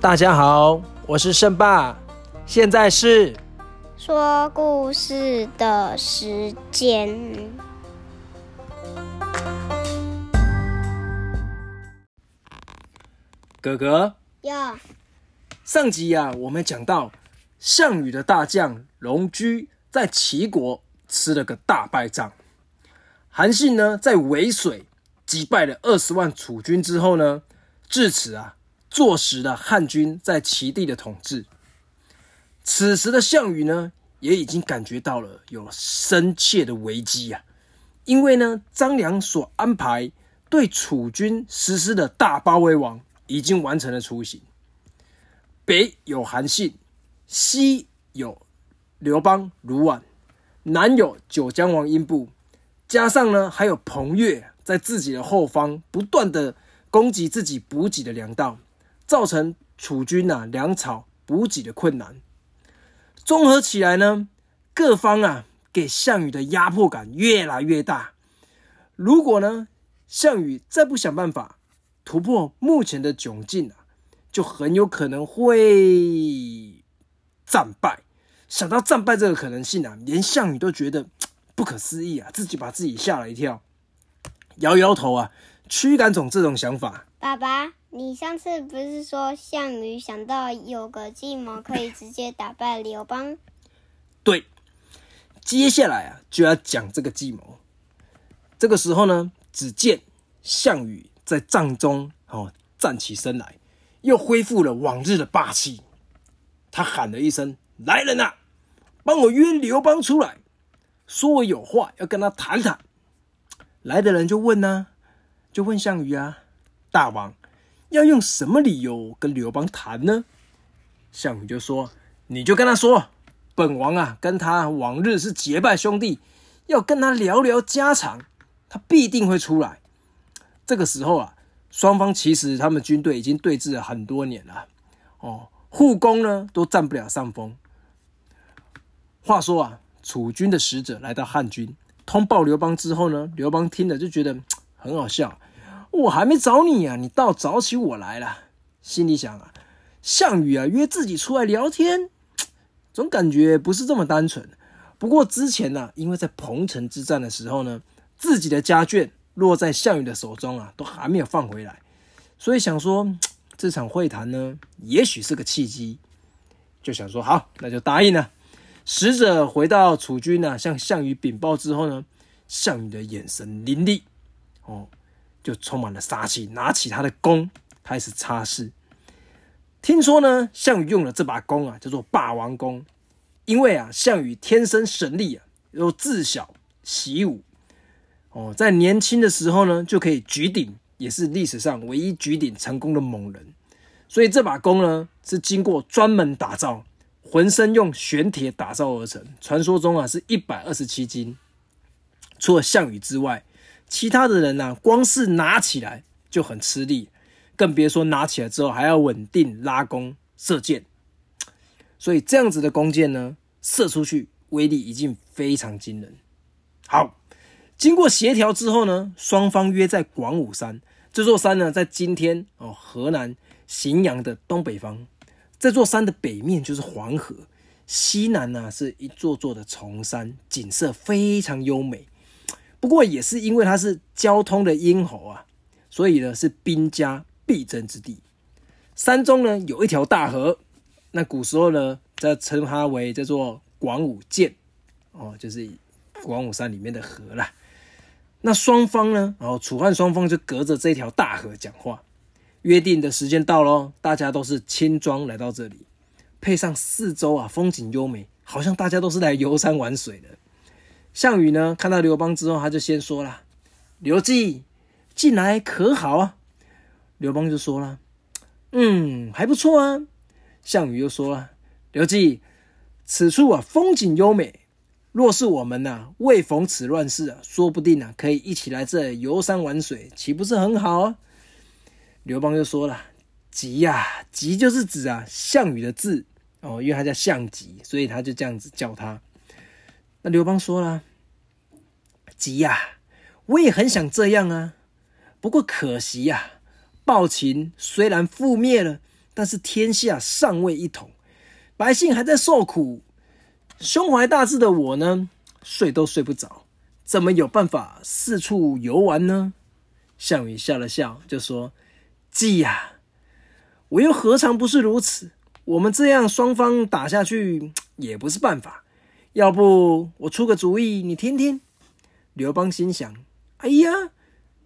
大家好，我是胜爸，现在是说故事的时间。哥哥。呀，上集啊，我们讲到项羽的大将龙驹在齐国吃了个大败仗，韩信呢在渭水击败了二十万楚军之后呢，至此啊。坐实了汉军在齐地的统治。此时的项羽呢，也已经感觉到了有深切的危机啊！因为呢，张良所安排对楚军实施的大包围网已经完成了雏形。北有韩信，西有刘邦、卢绾，南有九江王英布，加上呢，还有彭越在自己的后方不断的攻击自己补给的粮道。造成楚军呐粮草补给的困难，综合起来呢，各方啊给项羽的压迫感越来越大。如果呢项羽再不想办法突破目前的窘境啊，就很有可能会 战败。想到战败这个可能性啊，连项羽都觉得 不可思议啊，自己把自己吓了一跳，摇摇头啊，驱赶走这种想法。爸爸。你上次不是说项羽想到有个计谋可以直接打败刘邦？对，接下来啊就要讲这个计谋。这个时候呢，只见项羽在帐中哦站起身来，又恢复了往日的霸气。他喊了一声：“来人呐，帮我约刘邦出来，说我有话要跟他谈谈。”来的人就问呢，就问项羽啊，大王。要用什么理由跟刘邦谈呢？项羽就说：“你就跟他说，本王啊跟他往日是结拜兄弟，要跟他聊聊家常，他必定会出来。”这个时候啊，双方其实他们军队已经对峙了很多年了，哦，护工呢都占不了上风。话说啊，楚军的使者来到汉军，通报刘邦之后呢，刘邦听了就觉得很好笑。我还没找你啊，你倒找起我来了。心里想啊，项羽啊约自己出来聊天，总感觉不是这么单纯。不过之前呢，因为在彭城之战的时候呢，自己的家眷落在项羽的手中啊，都还没有放回来，所以想说 这场会谈呢，也许是个契机，就想说好，那就答应了。使者回到楚军呢，向项羽禀报之后呢，项羽的眼神凌厉，哦。就充满了杀气，拿起他的弓开始擦拭。听说呢，项羽用了这把弓啊，叫做霸王弓，因为啊，项羽天生神力啊，又自小习武，哦，在年轻的时候呢，就可以举鼎，也是历史上唯一举鼎成功的猛人。所以这把弓呢，是经过专门打造，浑身用玄铁打造而成。传说中啊，是一百二十七斤。除了项羽之外。其他的人呢，光是拿起来就很吃力，更别说拿起来之后还要稳定拉弓射箭。所以这样子的弓箭呢，射出去威力已经非常惊人。好，经过协调之后呢，双方约在广武山。这座山呢，在今天哦河南荥阳的东北方。这座山的北面就是黄河，西南呢是一座座的崇山，景色非常优美。不过也是因为它是交通的咽喉啊，所以呢是兵家必争之地。山中呢有一条大河，那古时候呢在称它为叫做广武涧，哦，就是广武山里面的河啦。那双方呢，然后楚汉双方就隔着这条大河讲话，约定的时间到喽，大家都是轻装来到这里，配上四周啊风景优美，好像大家都是来游山玩水的。项羽呢，看到刘邦之后，他就先说了：“刘季进来可好啊？”刘邦就说了：“嗯，还不错啊。”项羽又说了：“刘季，此处啊风景优美，若是我们呐未逢此乱世啊，说不定啊可以一起来这游山玩水，岂不是很好啊？”刘邦又说了：“吉呀，吉就是指啊项羽的字哦，因为他叫项吉，所以他就这样子叫他。”那刘邦说了：“急呀，我也很想这样啊，不过可惜呀，暴秦虽然覆灭了，但是天下尚未一统，百姓还在受苦。胸怀大志的我呢，睡都睡不着，怎么有办法四处游玩呢？项羽笑了笑，就说：“季呀，我又何尝不是如此？我们这样双方打下去也不是办法。要不我出个主意，你听听。”刘邦心想：“哎呀，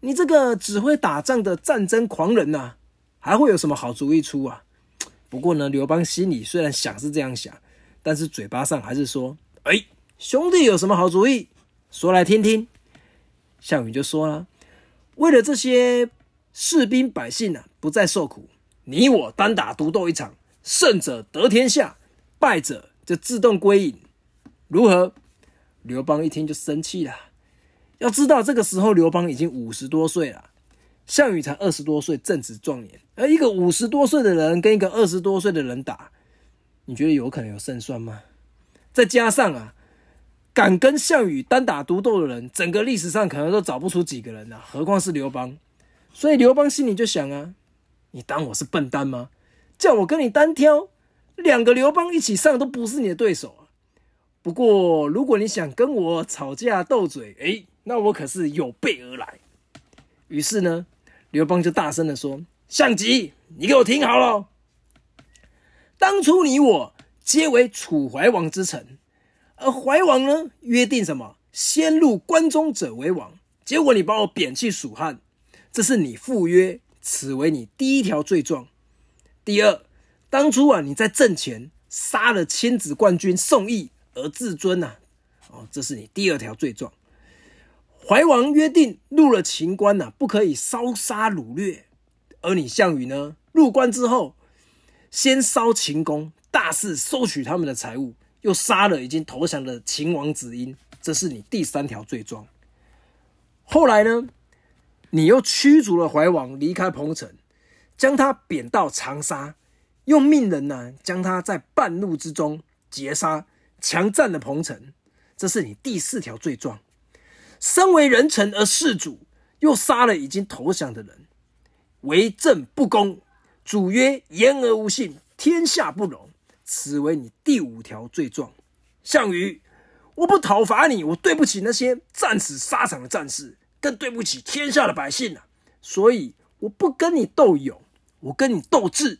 你这个只会打仗的战争狂人呐，还会有什么好主意出啊？”不过呢，刘邦心里虽然想是这样想。但是嘴巴上还是说：“哎，兄弟有什么好主意，说来听听。”项羽就说了：“为了这些士兵百姓啊，不再受苦，你我单打独斗一场，胜者得天下，败者就自动归隐，如何？”刘邦一听就生气了。要知道，这个时候刘邦已经五十多岁了，项羽才二十多岁，正值壮年，而一个五十多岁的人跟一个二十多岁的人打。你觉得有可能有胜算吗？再加上啊，敢跟项羽单打独斗的人，整个历史上可能都找不出几个人啊，何况是刘邦。所以刘邦心里就想啊，你当我是笨蛋吗？叫我跟你单挑，两个刘邦一起上都不是你的对手啊。不过如果你想跟我吵架斗嘴，哎，那我可是有备而来。于是呢，刘邦就大声的说：“项籍，你给我听好了。”当初你我皆为楚怀王之臣，而怀王呢约定什么？先入关中者为王。结果你把我贬去蜀汉，这是你赴约，此为你第一条罪状。第二，当初啊你在阵前杀了千子冠军宋义而自尊呐，哦，这是你第二条罪状。怀王约定入了秦关呐，不可以烧杀掳掠，而你项羽呢入关之后。先烧秦宫，大肆收取他们的财物，又杀了已经投降的秦王子婴，这是你第三条罪状。后来呢，你又驱逐了怀王，离开彭城，将他贬到长沙，又命人呢将他在半路之中截杀，强占了彭城，这是你第四条罪状。身为人臣而弑主，又杀了已经投降的人，为政不公。主曰：“言而无信，天下不容。”此为你第五条罪状。项羽，我不讨伐你，我对不起那些战死沙场的战士，更对不起天下的百姓啊！所以我不跟你斗勇，我跟你斗智。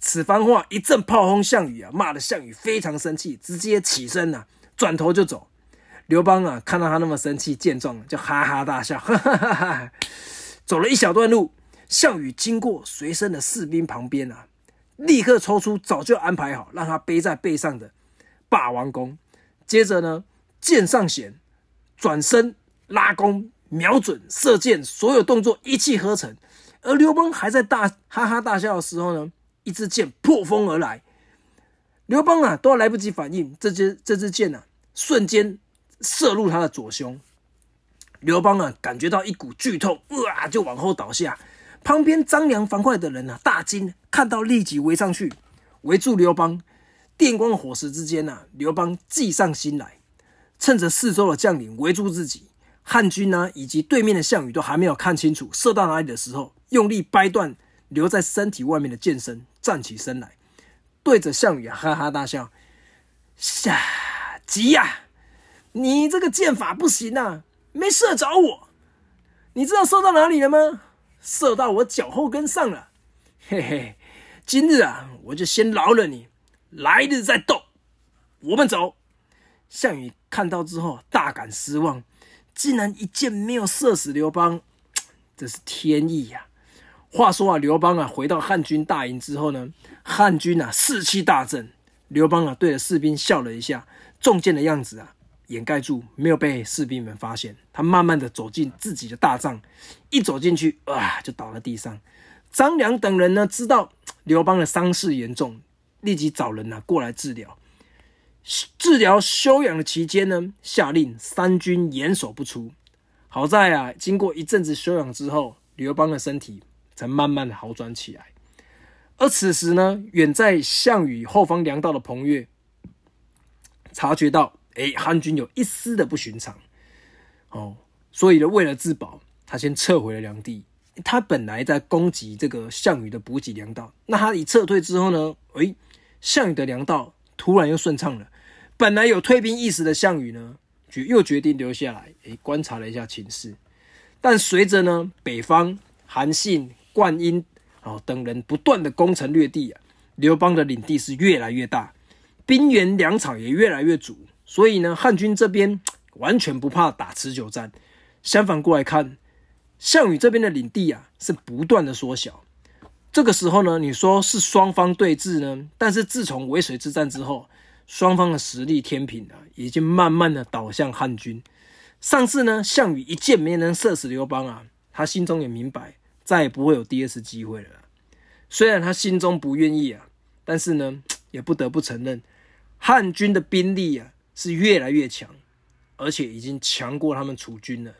此番话一阵炮轰项羽啊，骂的项羽非常生气，直接起身呐，转头就走。刘邦啊，看到他那么生气，见状就哈哈大笑，哈哈哈哈。走了一小段路。项羽经过随身的士兵旁边啊，立刻抽出早就安排好让他背在背上的霸王弓，接着呢，箭上弦，转身拉弓，瞄准射箭，所有动作一气呵成。而刘邦还在大哈哈大笑的时候呢，一支箭破风而来，刘邦啊都来不及反应，这支这支箭啊瞬间射入他的左胸，刘邦啊感觉到一股剧痛，哇就往后倒下。旁边张良、樊哙的人啊，大惊，看到立即围上去，围住刘邦。电光火石之间呐，刘邦计上心来，趁着四周的将领围住自己，汉军呢以及对面的项羽都还没有看清楚射到哪里的时候，用力掰断留在身体外面的箭身，站起身来，对着项羽啊哈哈大笑：“下急呀，你这个箭法不行啊，没射着我。你知道射到哪里了吗？”射到我脚后跟上了，嘿嘿，今日啊，我就先饶了你，来日再斗。我们走。项羽看到之后大感失望，竟然一箭没有射死刘邦，这是天意呀。话说啊，刘邦啊回到汉军大营之后呢，汉军啊士气大振。刘邦啊对着士兵笑了一下，中箭的样子啊。掩盖住，没有被士兵们发现。他慢慢的走进自己的大帐，一走进去，啊，就倒在地上。张良等人呢，知道刘邦的伤势严重，立即找人呢过来治疗。治疗休养的期间呢，下令三军严守不出。好在啊，经过一阵子休养之后，刘邦的身体才慢慢的好转起来。而此时呢，远在项羽后方粮道的彭越，察觉到。哎，汉军有一丝的不寻常，哦，所以呢，为了自保，他先撤回了梁地。他本来在攻击这个项羽的补给粮道，那他一撤退之后呢，诶，项羽的粮道突然又顺畅了。本来有退兵意识的项羽呢，决又决定留下来，诶，观察了一下情势。但随着呢，北方韩信、灌婴哦等人不断的攻城略地啊，刘邦的领地是越来越大，兵源粮草也越来越足，所以呢，汉军这边 完全不怕打持久战。相反过来看，项羽这边的领地啊是不断的缩小。这个时候呢，你说是双方对峙呢？但是自从渭水之战之后，双方的实力天平啊，已经慢慢的倒向汉军。上次呢，项羽一箭没能射死刘邦啊，他心中也明白，再也不会有第二次机会了。虽然他心中不愿意啊，但是呢，也不得不承认，汉军的兵力啊是越来越强，而且已经强过他们楚军了。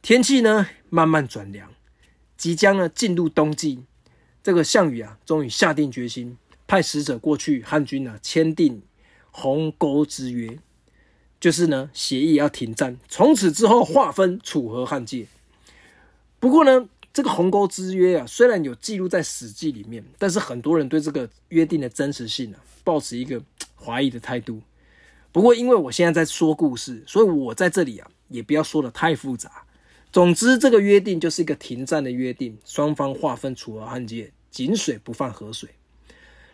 天气呢慢慢转凉，即将呢进入冬季。这个项羽啊，终于下定决心，派使者过去汉军啊签订鸿沟之约。就是呢，协议要停战，从此之后划分楚河汉界。不过呢，这个鸿沟之约啊，虽然有记录在《史记》里面，但是很多人对这个约定的真实性啊，抱持一个怀疑的态度。不过，因为我现在在说故事，所以我在这里啊，也不要说的太复杂。总之，这个约定就是一个停战的约定，双方划分楚河汉界，井水不犯河水。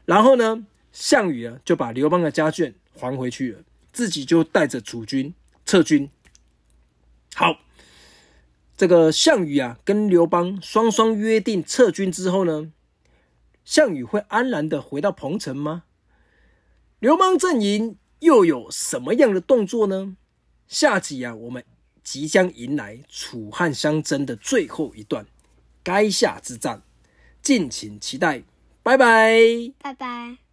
然后呢，项羽啊，就把刘邦的家眷还回去了。自己就带着楚军撤军。好，这个项羽啊，跟刘邦双双约定撤军之后呢，项羽会安然的回到彭城吗？刘邦阵营又有什么样的动作呢？下集啊，我们即将迎来楚汉相争的最后一段垓下之战，敬请期待。拜拜，拜拜。